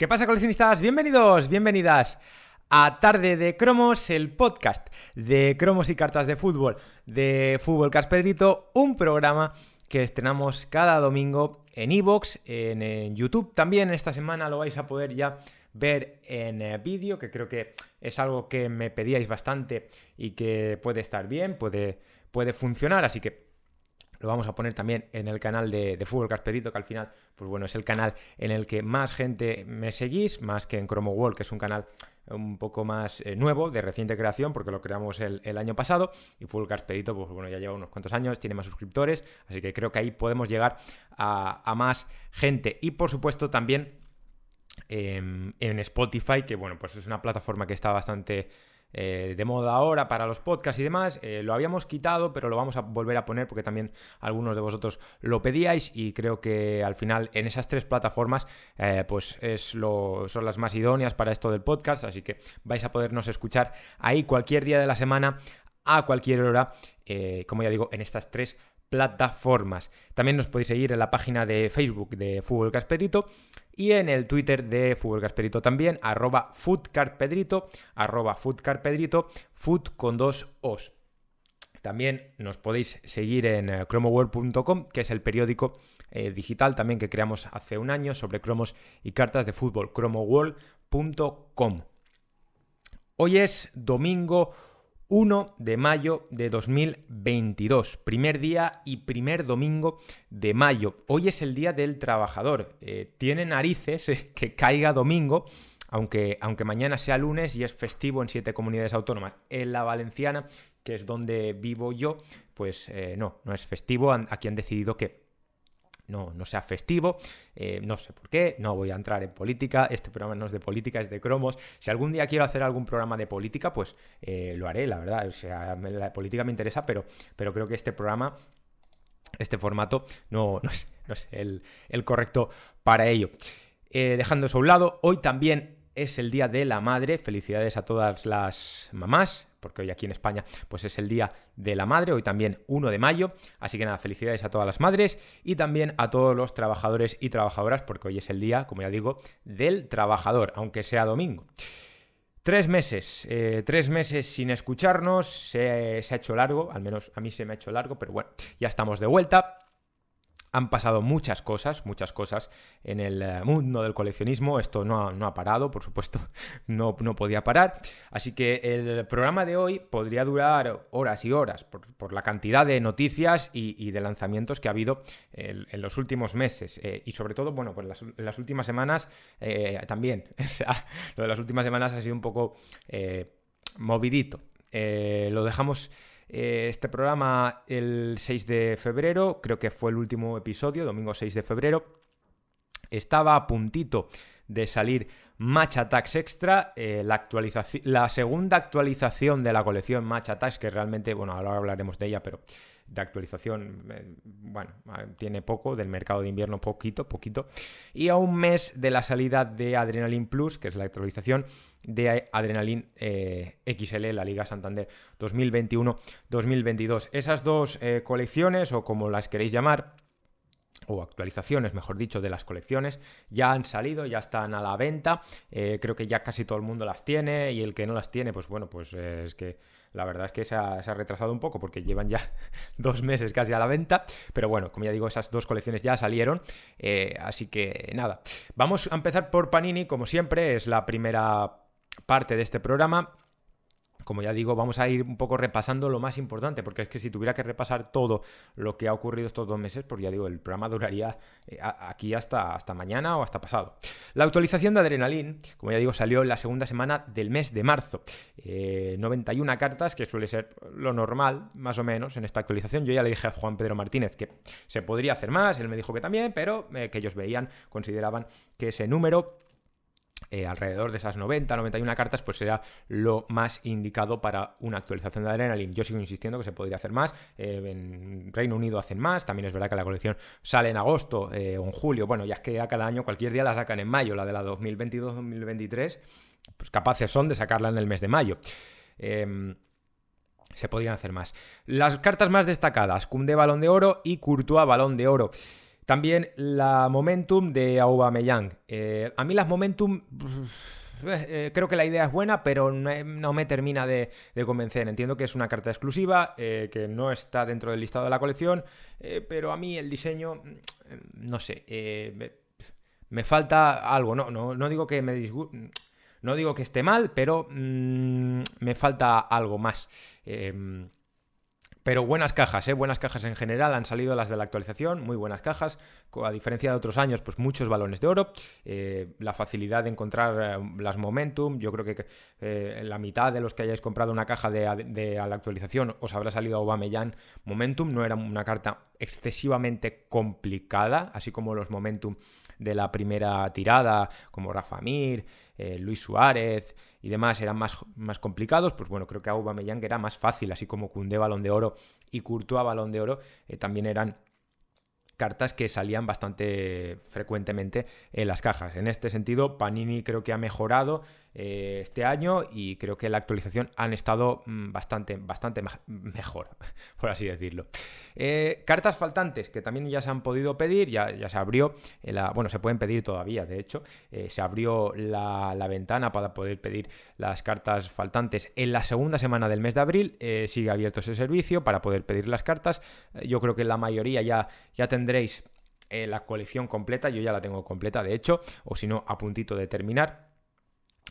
¿Qué pasa, coleccionistas? Bienvenidos, bienvenidas a Tarde de Cromos, el podcast de cromos y cartas de fútbol de Fútbol Caspedrito, un programa que estrenamos cada domingo en Evox, en, YouTube. También esta semana lo vais a poder ya ver en eh, vídeo, que creo que es algo que me pedíais bastante y que puede estar bien, puede, puede funcionar, así que lo vamos a poner también en el canal de, Fútbol Casperito, que al final, pues bueno, es el canal en el que más gente me seguís, más que en Chromo World, que es un canal un poco más eh, nuevo, de reciente creación, porque lo creamos el, año pasado. Y Fútbol Casperito, pues bueno, ya lleva unos cuantos años, tiene más suscriptores, así que creo que ahí podemos llegar a, más gente. Y por supuesto también em, en Spotify, que bueno, pues es una plataforma que está bastante eh, de moda ahora para los podcasts y demás. Eh, lo habíamos quitado, pero lo vamos a volver a poner porque también algunos de vosotros lo pedíais y creo que al final en esas tres plataformas eh, pues es lo, son las más idóneas para esto del podcast, así que vais a podernos escuchar ahí cualquier día de la semana a cualquier hora, como ya digo, en estas tres plataformas. También nos podéis seguir en la página de Facebook de Fútbol Casperito y en el Twitter de Fútbol Casperito también, arroba foodcarpedrito, arroba foodcarpedrito, food con dos os. También nos podéis seguir en eh, chromoworld.com, que es el periódico eh, digital también que creamos hace un año sobre cromos y cartas de fútbol, chromoworld.com. Hoy es domingo 1 de mayo de 2022, primer día y primer domingo de mayo. Hoy es el Día del Trabajador. Eh, tiene narices eh, que caiga domingo, aunque, aunque mañana sea lunes y es festivo en siete comunidades autónomas. En la valenciana, que es donde vivo yo, pues eh, no, no es festivo. Aquí han decidido que no, no sea festivo, eh, no sé por qué, no voy a entrar en política, este programa no es de política, es de cromos. Si algún día quiero hacer algún programa de política, pues eh, lo haré, la verdad, o sea, la política me interesa, pero, pero creo que este programa, este formato, no, no es, el, correcto para ello. Eh, dejando eso a un lado, hoy también es el Día de la Madre, felicidades a todas las mamás, porque hoy aquí en España pues es el Día de la Madre, hoy también 1 de mayo, así que nada, felicidades a todas las madres y también a todos los trabajadores y trabajadoras, porque hoy es el día, como ya digo, del trabajador, aunque sea domingo. Tres meses, eh, tres meses sin escucharnos, se, se ha hecho largo, al menos a mí se me ha hecho largo, pero bueno, ya estamos de vuelta. Han pasado muchas cosas, muchas cosas en el eh, mundo del coleccionismo. Esto no ha, parado, por supuesto, no, podía parar. Así que el programa de hoy podría durar horas y horas por, la cantidad de noticias y, de lanzamientos que ha habido en, los últimos meses. Eh, y sobre todo, bueno, pues las, las últimas semanas eh, también. O sea, lo de las últimas semanas ha sido un poco movidito. lo dejamos eh, este programa el 6 de febrero, creo que fue el último episodio, domingo 6 de febrero. Estaba a puntito de salir Match Attacks Extra, eh, la, la segunda actualización de la colección Match Attacks, que realmente, bueno, ahora hablaremos de ella, pero de actualización, eh, bueno, tiene poco, del mercado de invierno poquito, poquito. Y a un mes de la salida de Adrenaline Plus, que es la actualización de Adrenaline eh, XL, la Liga Santander 2021-2022. Esas dos eh, colecciones, o como las queréis llamar, o actualizaciones, mejor dicho, de las colecciones, ya han salido, ya están a la venta. creo que ya casi todo el mundo las tiene y el que no las tiene, pues bueno, pues es que la verdad es que se ha, retrasado un poco porque llevan ya dos meses casi a la venta. Pero bueno, como ya digo, esas dos colecciones ya salieron. Eh, así que nada. Vamos a empezar por Panini, como siempre, es la primera parte de este programa como ya digo, vamos a ir un poco repasando lo más importante, porque es que si tuviera que repasar todo lo que ha ocurrido estos dos meses, pues ya digo, el programa duraría eh, aquí hasta, hasta mañana o hasta pasado. La actualización de Adrenalin, como ya digo, salió en la segunda semana del mes de marzo. 91 eh, cartas, que suele ser lo normal, más o menos, en esta actualización. Yo ya le dije a Juan Pedro Martínez que se podría hacer más, él me dijo que también, pero eh, que ellos veían, consideraban que ese número eh, alrededor de esas 90, 91 cartas, pues será lo más indicado para una actualización de Adrenaline. Yo sigo insistiendo que se podría hacer más. Eh, en Reino Unido hacen más. También es verdad que la colección sale en agosto eh, o en julio. Bueno, ya es que a cada año, cualquier día la sacan en mayo. La de la 2022-2023, pues capaces son de sacarla en el mes de mayo. Em, se podrían hacer más. Las cartas más destacadas, Kunde Balón de Oro y Courtois Balón de Oro. También la Momentum de Aubameyang. Eh, a mí las Momentum... Eh, creo que la idea es buena, pero no, me termina de, convencer. Entiendo que es una carta exclusiva, eh, que no está dentro del listado de la colección, pero a mí el diseño, mm, no sé, me, falta algo. No, no, no digo que me disguste, no digo que esté mal, pero mm, me falta algo más. Em, pero buenas cajas, ¿eh? buenas cajas en general, han salido las de la actualización, muy buenas cajas, a diferencia de otros años, pues muchos balones de oro, eh, la facilidad de encontrar eh, las Momentum, yo creo que la mitad de los que hayáis comprado una caja de, la actualización os habrá salido Aubameyang Momentum, no era una carta excesivamente complicada, así como los Momentum de la primera tirada, como Rafa Mir, Luis Suárez, y demás eran más, más complicados, pues bueno, creo que Aubameyang era más fácil, así como Cundé Balón de Oro y Courtois Balón de Oro eh, también eran cartas que salían bastante frecuentemente en las cajas. En este sentido, Panini creo que ha mejorado eh, este año y creo que la actualización han estado mm, bastante, bastante mejor, por así decirlo. Eh, cartas faltantes que también ya se han podido pedir, ya, ya se abrió, eh, la, bueno, se pueden pedir todavía, de hecho, se abrió la, ventana para poder pedir las cartas faltantes en la segunda semana del mes de abril, sigue abierto ese servicio para poder pedir las cartas, yo creo que la mayoría ya, ya tendréis la colección completa, yo ya la tengo completa de hecho, o si no, a puntito de terminar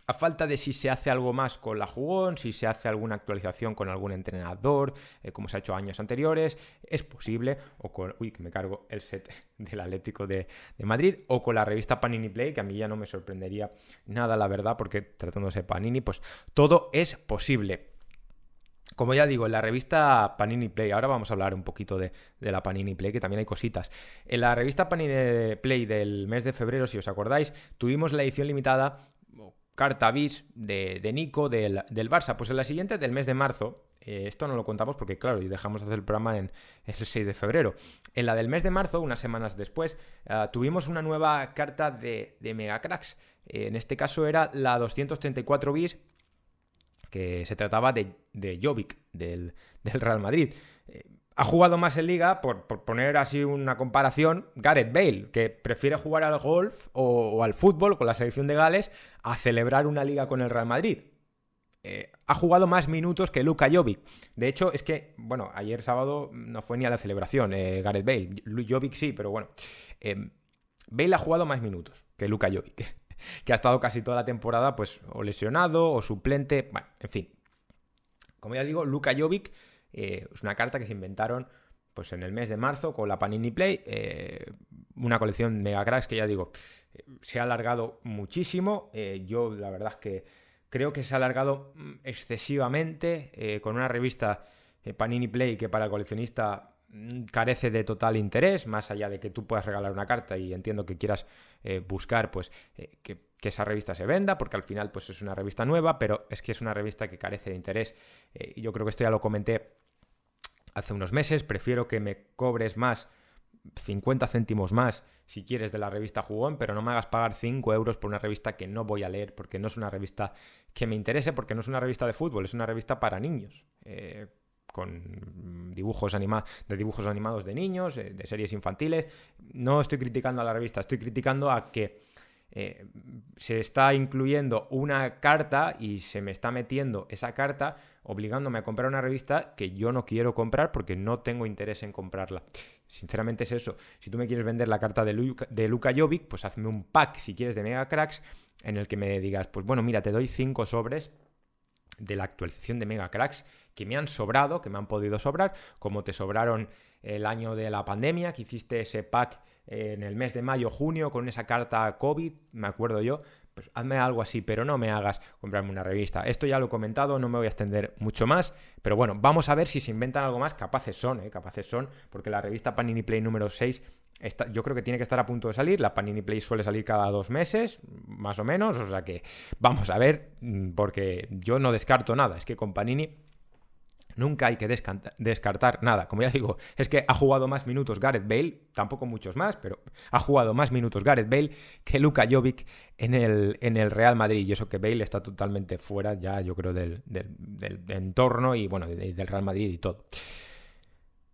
a falta de si se hace algo más con la jugón, si se hace alguna actualización con algún entrenador, eh, como se ha hecho años anteriores, es posible, o con, uy, que me cargo el set del Atlético de, Madrid, o con la revista Panini Play, que a mí ya no me sorprendería nada, la verdad, porque tratándose de Panini, pues todo es posible. Como ya digo, en la revista Panini Play, ahora vamos a hablar un poquito de, de, la Panini Play, que también hay cositas. En la revista Panini Play del mes de febrero, si os acordáis, tuvimos la edición limitada carta bis de, Nico del, Barça. Pues en la siguiente del mes de marzo, eh, esto no lo contamos porque, claro, y dejamos de hacer el programa en el 6 de febrero. En la del mes de marzo, unas semanas después, eh, tuvimos una nueva carta de, de Megacracks. Eh, en este caso era la 234 bis, que se trataba de, de Jovic, del, del Real Madrid ha jugado más en liga, por, poner así una comparación, Gareth Bale, que prefiere jugar al golf o, al fútbol con la selección de Gales a celebrar una liga con el Real Madrid. Eh, ha jugado más minutos que Luka Jovic. De hecho, es que, bueno, ayer sábado no fue ni a la celebración eh, Gareth Bale. Jovic sí, pero bueno. Eh, Bale ha jugado más minutos que Luka Jovic, que ha estado casi toda la temporada, pues, o lesionado o suplente. Bueno, en fin. Como ya digo, Luka Jovic eh, es una carta que se inventaron pues en el mes de marzo con la Panini Play, eh, una colección mega cracks que ya digo, se ha alargado muchísimo. Eh, yo la verdad es que creo que se ha alargado mm, excesivamente con una revista Panini Play que para el coleccionista mm, carece de total interés, más allá de que tú puedas regalar una carta y entiendo que quieras buscar pues que que esa revista se venda, porque al final pues es una revista nueva, pero es que es una revista que carece de interés. Eh, yo creo que esto ya lo comenté hace unos meses, prefiero que me cobres más, 50 céntimos más, si quieres, de la revista Jugón, pero no me hagas pagar 5 euros por una revista que no voy a leer, porque no es una revista que me interese, porque no es una revista de fútbol, es una revista para niños. Eh, con dibujos de dibujos animados de niños, eh, de series infantiles. No estoy criticando a la revista, estoy criticando a que eh, se está incluyendo una carta y se me está metiendo esa carta obligándome a comprar una revista que yo no quiero comprar porque no tengo interés en comprarla. Sinceramente es eso. Si tú me quieres vender la carta de, Luka, de Jovic, pues hazme un pack si quieres de Mega Cracks en el que me digas, pues bueno, mira, te doy cinco sobres de la actualización de Mega Cracks que me han sobrado, que me han podido sobrar, como te sobraron el año de la pandemia, que hiciste ese pack en el mes de mayo, junio, con esa carta COVID, me acuerdo yo, pues hazme algo así, pero no me hagas comprarme una revista. Esto ya lo he comentado, no me voy a extender mucho más, pero bueno, vamos a ver si se inventan algo más, capaces son, ¿eh? capaces son, porque la revista Panini Play número 6 Está, yo creo que tiene que estar a punto de salir. La Panini Play suele salir cada dos meses, más o menos. O sea que vamos a ver, mm, porque yo no descarto nada. Es que con Panini Nunca hay que descartar nada. Como ya digo, es que ha jugado más minutos Gareth Bale, tampoco muchos más, pero ha jugado más minutos Gareth Bale que Luka Jovic en el, en el Real Madrid. Y eso que Bale está totalmente fuera ya, yo creo, del, entorno y bueno, del Real Madrid y todo.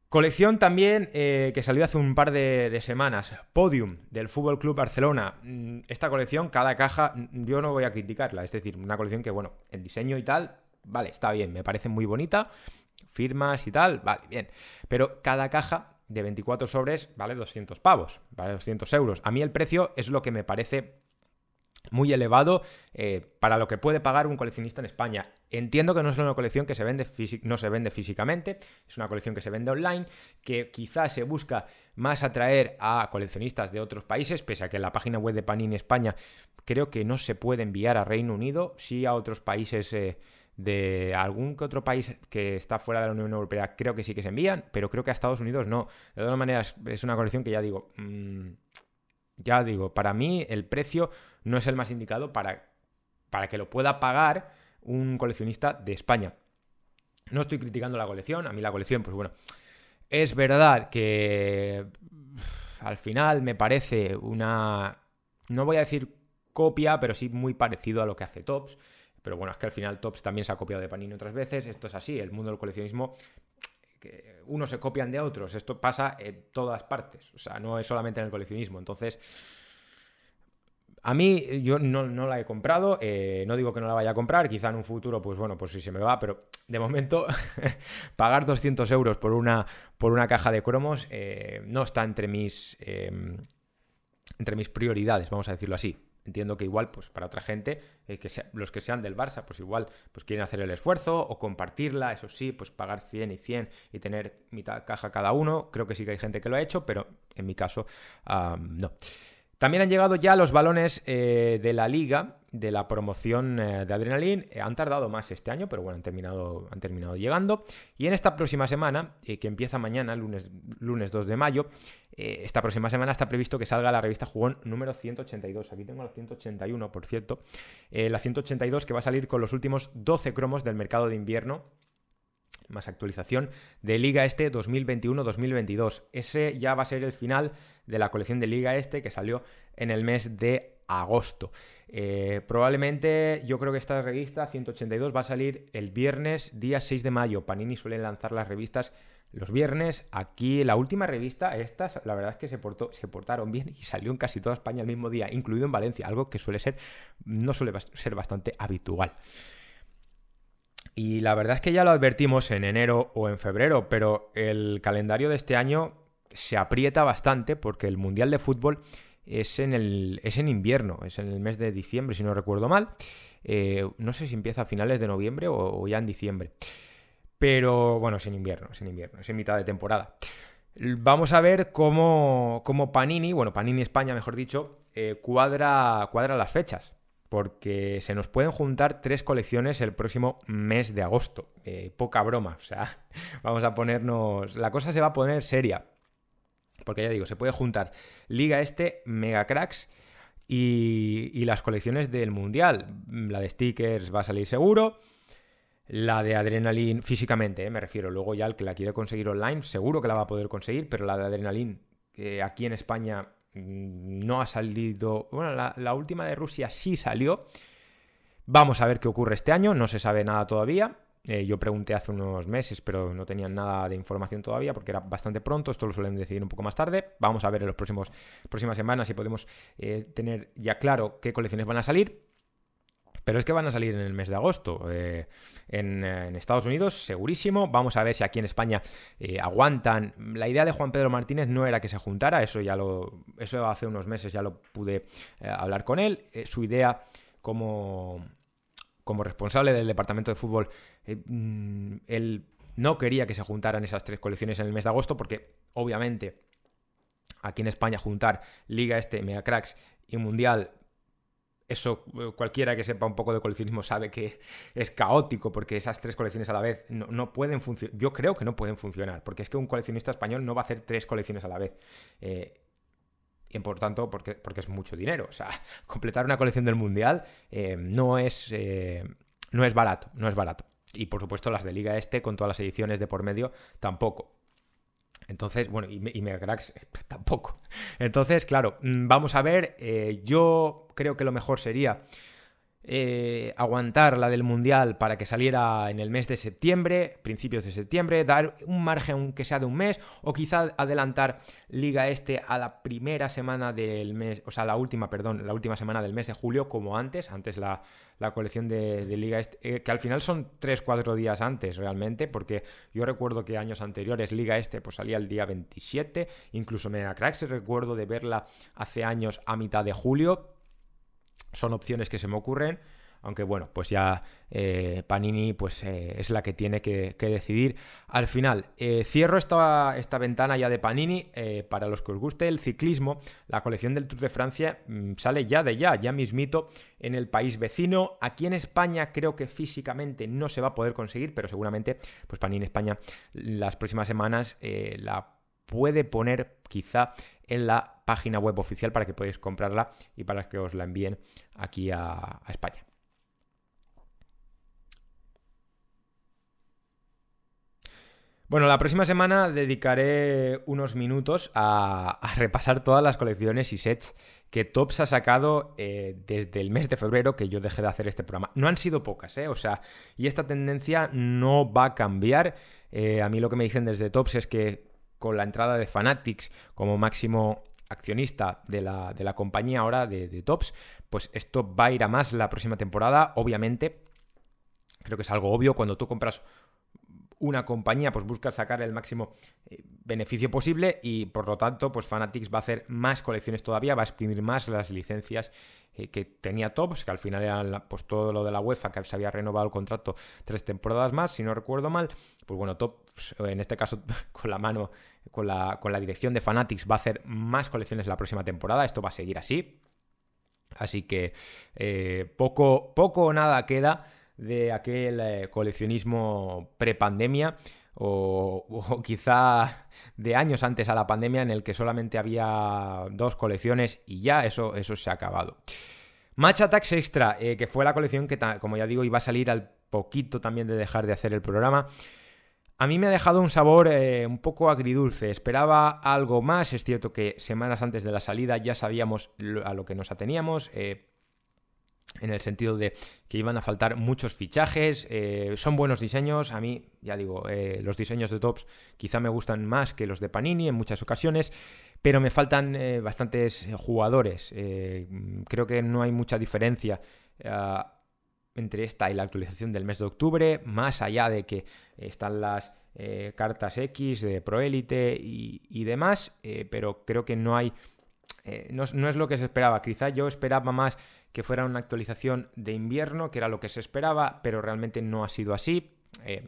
Colección también eh, que salió hace un par de, semanas, Podium del Fútbol Club Barcelona. Mm, esta colección, cada caja, yo no voy a criticarla, es decir, una colección que, bueno, el diseño y tal, vale, está bien, me parece muy bonita, firmas y tal, vale, bien. Pero cada caja de 24 sobres vale 200 pavos, vale 200 euros. A mí el precio es lo que me parece muy elevado eh, para lo que puede pagar un coleccionista en España. Entiendo que no es una colección que se vende no se vende físicamente, es una colección que se vende online, que quizás se busca más atraer a coleccionistas de otros países, pese a que la página web de Panini España creo que no se puede enviar a Reino Unido, sí a otros países eh, de algún que otro país que está fuera de la Unión Europea, creo que sí que se envían, pero creo que a Estados Unidos no. De todas maneras, es una colección que ya digo, mm, ya digo, para mí el precio no es el más indicado para, para que lo pueda pagar un coleccionista de España. No estoy criticando la colección, a mí la colección, pues bueno, es verdad que al final me parece una, no voy a decir copia, pero sí muy parecido a lo que hace Tops. Pero bueno, es que al final Tops también se ha copiado de Panini otras veces, esto es así, el mundo del coleccionismo unos se copian de otros. Esto pasa en todas partes. O sea, no es solamente en el coleccionismo. Entonces, a mí yo no, la he comprado. Eh, no digo que no la vaya a comprar. Quizá en un futuro, pues bueno, pues si se me va. Pero de momento, pagar 200 euros por una, por una caja de cromos eh, no está entre mis, em, entre mis prioridades, vamos a decirlo así. Entiendo que igual, pues para otra gente, eh, que los que sean del Barça, pues igual pues quieren hacer el esfuerzo o compartirla, eso sí, pues pagar 100 y 100 y tener mitad caja cada uno. Creo que sí que hay gente que lo ha hecho, pero en mi caso no. También han llegado ya los balones eh, de la liga, de la promoción eh, de Adrenalin. han tardado más este año, pero bueno, han terminado, han terminado llegando. Y en esta próxima semana, que empieza mañana, lunes, lunes 2 de mayo, eh, esta próxima semana está previsto que salga la revista Jugón número 182. Aquí tengo la 181, por cierto. Eh, la 182 que va a salir con los últimos 12 cromos del mercado de invierno más actualización de Liga Este 2021-2022. Ese ya va a ser el final de la colección de Liga Este que salió en el mes de agosto. Eh, probablemente yo creo que esta revista 182 va a salir el viernes día 6 de mayo. Panini suele lanzar las revistas los viernes. Aquí la última revista, estas, la verdad es que se, portó, se portaron bien y salió en casi toda España el mismo día, incluido en Valencia, algo que suele ser, no suele ser bastante habitual. Y la verdad es que ya lo advertimos en enero o en febrero, pero el calendario de este año se aprieta bastante porque el Mundial de Fútbol es en, el, es en invierno, es en el mes de diciembre, si no recuerdo mal. Eh, no sé si empieza a finales de noviembre o ya en diciembre. Pero bueno, es en invierno, es en invierno, es en mitad de temporada. Vamos a ver cómo, Panini, bueno, Panini España, mejor dicho, eh, cuadra, cuadra las fechas. Porque se nos pueden juntar tres colecciones el próximo mes de agosto. Eh, poca broma, o sea, vamos a ponernos. La cosa se va a poner seria. Porque ya digo, se puede juntar Liga Este, Mega Cracks y, las colecciones del Mundial. La de stickers va a salir seguro. La de Adrenaline físicamente, eh, me refiero. Luego ya el que la quiere conseguir online, seguro que la va a poder conseguir, pero la de Adrenaline, que aquí en España no ha salido. Bueno, la, última de Rusia sí salió. Vamos a ver qué ocurre este año, no se sabe nada todavía. Eh, yo pregunté hace unos meses, pero no tenían nada de información todavía porque era bastante pronto. Esto lo suelen decidir un poco más tarde. Vamos a ver en las próximas semanas si podemos eh, tener ya claro qué colecciones van a salir. Pero es que van a salir en el mes de agosto. Eh, en, Estados Unidos, segurísimo. Vamos a ver si aquí en España eh, aguantan. La idea de Juan Pedro Martínez no era que se juntara, eso ya lo. Eso hace unos meses ya lo pude eh, hablar con él. su idea como. Como responsable del departamento de fútbol, mm, él no quería que se juntaran esas tres colecciones en el mes de agosto, porque obviamente aquí en España juntar Liga Este, Mega Cracks y Mundial eso eh, cualquiera que sepa un poco de coleccionismo sabe que es caótico porque esas tres colecciones a la vez no, pueden funcionar. Yo creo que no pueden funcionar porque es que un coleccionista español no va a hacer tres colecciones a la vez. Eh, y por tanto, porque, porque es mucho dinero. O sea, completar una colección del Mundial eh, no, es, no es barato, no es barato. Y por supuesto las de Liga Este, con todas las ediciones de por medio, tampoco. Entonces, bueno, y, y Megacracks tampoco. Entonces, claro, mm, vamos a ver, eh, yo creo que lo mejor sería eh, aguantar la del Mundial para que saliera en el mes de septiembre, principios de septiembre, dar un margen aunque sea de un mes, o quizá adelantar Liga Este a la primera semana del mes, o sea, la última, perdón, la última semana del mes de julio, como antes, antes la, colección de, Liga Este, eh, que al final son 3-4 días antes realmente, porque yo recuerdo que años anteriores Liga Este pues salía el día 27, incluso Mega Cracks recuerdo de verla hace años a mitad de julio, son opciones que se me ocurren, aunque bueno, pues ya eh, Panini pues, eh, es la que tiene que, decidir. Al final, eh, cierro esta, esta, ventana ya de Panini. para los que os guste el ciclismo, la colección del Tour de Francia mm, sale ya de ya, ya mismito en el país vecino. Aquí en España creo que físicamente no se va a poder conseguir, pero seguramente pues Panini España las próximas semanas la puede poner quizá en la página web oficial para que podáis comprarla y para que os la envíen aquí a, España. Bueno, la próxima semana dedicaré unos minutos a, repasar todas las colecciones y sets que Tops ha sacado eh, desde el mes de febrero que yo dejé de hacer este programa. No han sido pocas, ¿eh? O sea, y esta tendencia no va a cambiar. Eh, a mí lo que me dicen desde Tops es que con la entrada de Fanatics como máximo accionista de la, compañía ahora de, de, Tops, pues esto va a ir a más la próxima temporada. Obviamente, creo que es algo obvio cuando tú compras una compañía, pues busca sacar el máximo eh, beneficio posible y por lo tanto, pues Fanatics va a hacer más colecciones todavía, va a exprimir más las licencias eh, que tenía Tops, que al final era pues todo lo de la UEFA, que se había renovado el contrato tres temporadas más, si no recuerdo mal. Pues bueno, Tops, en este caso con la mano, con la, con la dirección de Fanatics, va a hacer más colecciones la próxima temporada. Esto va a seguir así. Así que eh, poco, poco o nada queda de aquel eh, coleccionismo pre-pandemia o, quizá de años antes a la pandemia en el que solamente había dos colecciones y ya eso, eso se ha acabado. Match Attacks Extra, eh, que fue la colección que, como ya digo, iba a salir al poquito también de dejar de hacer el programa. A mí me ha dejado un sabor eh, un poco agridulce. Esperaba algo más. Es cierto que semanas antes de la salida ya sabíamos a lo que nos ateníamos. En el sentido de que iban a faltar muchos fichajes, eh, son buenos diseños, a mí, ya digo, eh, los diseños de Tops quizá me gustan más que los de Panini en muchas ocasiones, pero me faltan eh, bastantes jugadores, creo que no hay mucha diferencia entre esta y la actualización del mes de octubre, más allá de que están las cartas X de Proélite y, y demás, pero creo que no hay... No, no, es lo que se esperaba. Quizá yo esperaba más que fuera una actualización de invierno, que era lo que se esperaba, pero realmente no ha sido así. Eh,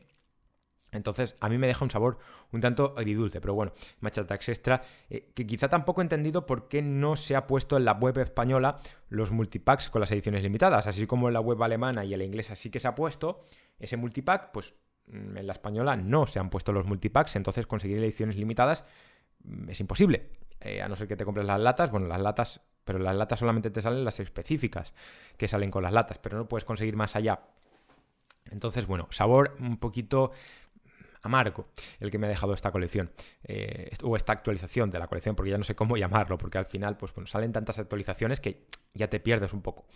entonces, a mí me deja un sabor un tanto agridulce, pero bueno, Match Extra, eh, que quizá tampoco he entendido por qué no se ha puesto en la web española los multipacks con las ediciones limitadas, así como en la web alemana y en la inglesa sí que se ha puesto ese multipack, pues mm, en la española no se han puesto los multipacks, entonces conseguir ediciones limitadas mm, es imposible. Eh, a no ser que te compres las latas, bueno, las latas pero las latas solamente te salen las específicas que salen con las latas, pero no puedes conseguir más allá. Entonces, bueno, sabor un poquito amargo el que me ha dejado esta colección eh, o esta actualización de la colección porque ya no sé cómo llamarlo porque al final pues bueno, salen tantas actualizaciones que ya te pierdes un poco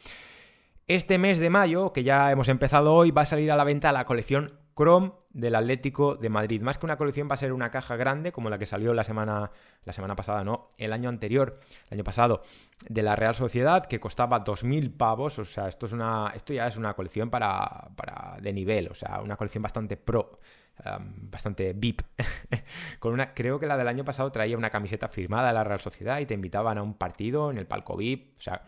este mes de mayo que ya hemos empezado hoy va a salir a la venta la colección Chrome del Atlético de Madrid. Más que una colección va a ser una caja grande como la que salió la semana, la semana pasada, no, el año anterior, el año pasado, de la Real Sociedad, que costaba 2.000 pavos. O sea, esto, es una, esto ya es una colección para, para de nivel, o sea, una colección bastante pro. bastante VIP. Con una, creo que la del año pasado traía una camiseta firmada de la Real Sociedad y te invitaban a un partido en el palco VIP. O sea,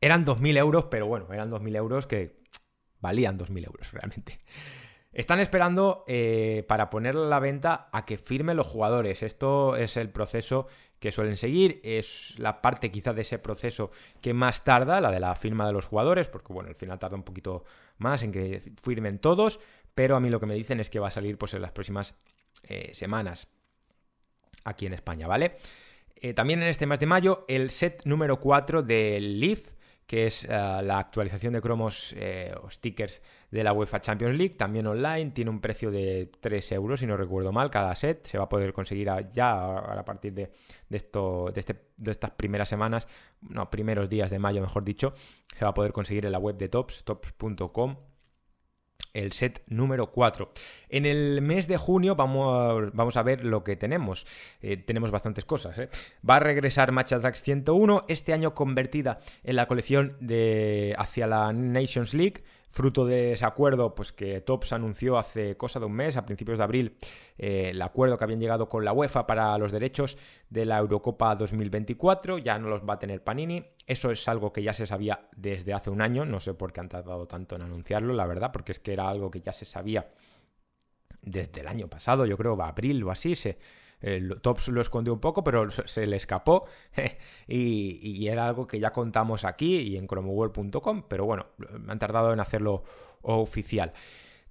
eran 2.000 euros, pero bueno, eran 2.000 euros que valían 2.000 euros realmente. Están esperando eh, para ponerla a la venta a que firmen los jugadores. Esto es el proceso que suelen seguir. Es la parte quizá de ese proceso que más tarda, la de la firma de los jugadores, porque bueno, al final tarda un poquito más en que firmen todos. Pero a mí lo que me dicen es que va a salir pues en las próximas eh, semanas aquí en España, ¿vale? Eh, también en este mes de mayo, el set número 4 del Leaf que es la actualización de cromos o stickers de la UEFA Champions League, también online, tiene un precio de 3 euros, si no recuerdo mal, cada set, se va a poder conseguir ya a, partir de, esto, de, este, de estas primeras semanas, no, primeros días de mayo, mejor dicho, se va a poder conseguir en la web de Tops, tops.com el set número 4. En el mes de junio vamos a, vamos a ver lo que tenemos. Eh, tenemos bastantes cosas. ¿eh? Va a regresar Match Attacks 101, este año convertida en la colección de hacia la Nations League fruto de ese acuerdo, pues que Tops anunció hace cosa de un mes, a principios de abril, eh, el acuerdo que habían llegado con la UEFA para los derechos de la Eurocopa 2024, ya no los va a tener Panini. Eso es algo que ya se sabía desde hace un año, no sé por qué han tardado tanto en anunciarlo, la verdad, porque es que era algo que ya se sabía desde el año pasado, yo creo, va abril o así, se, el Tops lo escondió un poco, pero se le escapó y, era algo que ya contamos aquí y en chromoworld.com, pero bueno, han tardado en hacerlo oficial.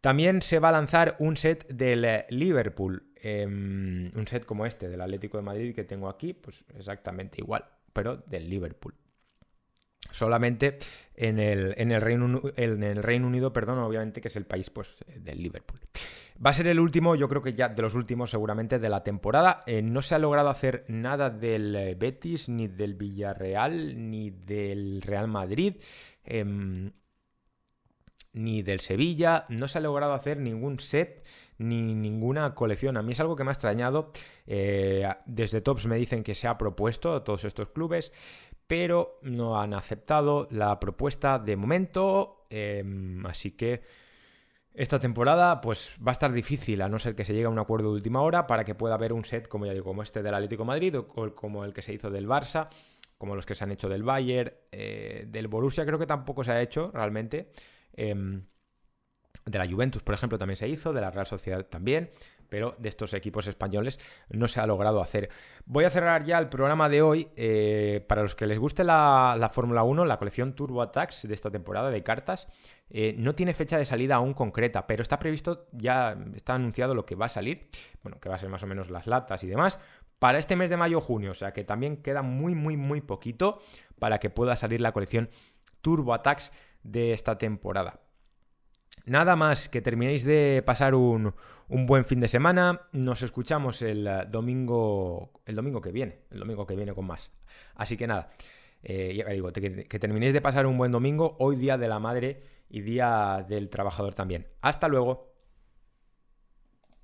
También se va a lanzar un set del Liverpool, em, un set como este del Atlético de Madrid que tengo aquí, pues exactamente igual, pero del Liverpool solamente en el, en el, Reino, en el Reino Unido, perdón, obviamente que es el país pues, del Liverpool. Va a ser el último, yo creo que ya de los últimos seguramente de la temporada. Eh, no se ha logrado hacer nada del eh, Betis, ni del Villarreal, ni del Real Madrid, em, ni del Sevilla. No se ha logrado hacer ningún set ni ninguna colección. A mí es algo que me ha extrañado. Eh, desde Tops me dicen que se ha propuesto a todos estos clubes pero no han aceptado la propuesta de momento, em, así que esta temporada pues va a estar difícil, a no ser que se llegue a un acuerdo de última hora para que pueda haber un set, como ya digo, como este del Atlético Madrid o como el que se hizo del Barça, como los que se han hecho del Bayern, eh, del Borussia creo que tampoco se ha hecho realmente. Em, de la Juventus, por ejemplo, también se hizo, de la Real Sociedad también pero de estos equipos españoles no se ha logrado hacer. Voy a cerrar ya el programa de hoy. Eh, para los que les guste la, Fórmula 1, la colección Turbo Attacks de esta temporada de cartas, eh, no tiene fecha de salida aún concreta, pero está previsto, ya está anunciado lo que va a salir, bueno, que va a ser más o menos las latas y demás, para este mes de mayo-junio, o sea que también queda muy, muy, muy poquito para que pueda salir la colección Turbo Attacks de esta temporada. Nada más, que terminéis de pasar un, buen fin de semana. Nos escuchamos el domingo, el domingo que viene, el domingo que viene con más. Así que nada, eh, ya digo, que terminéis de pasar un buen domingo, hoy día de la madre y día del trabajador también. Hasta luego.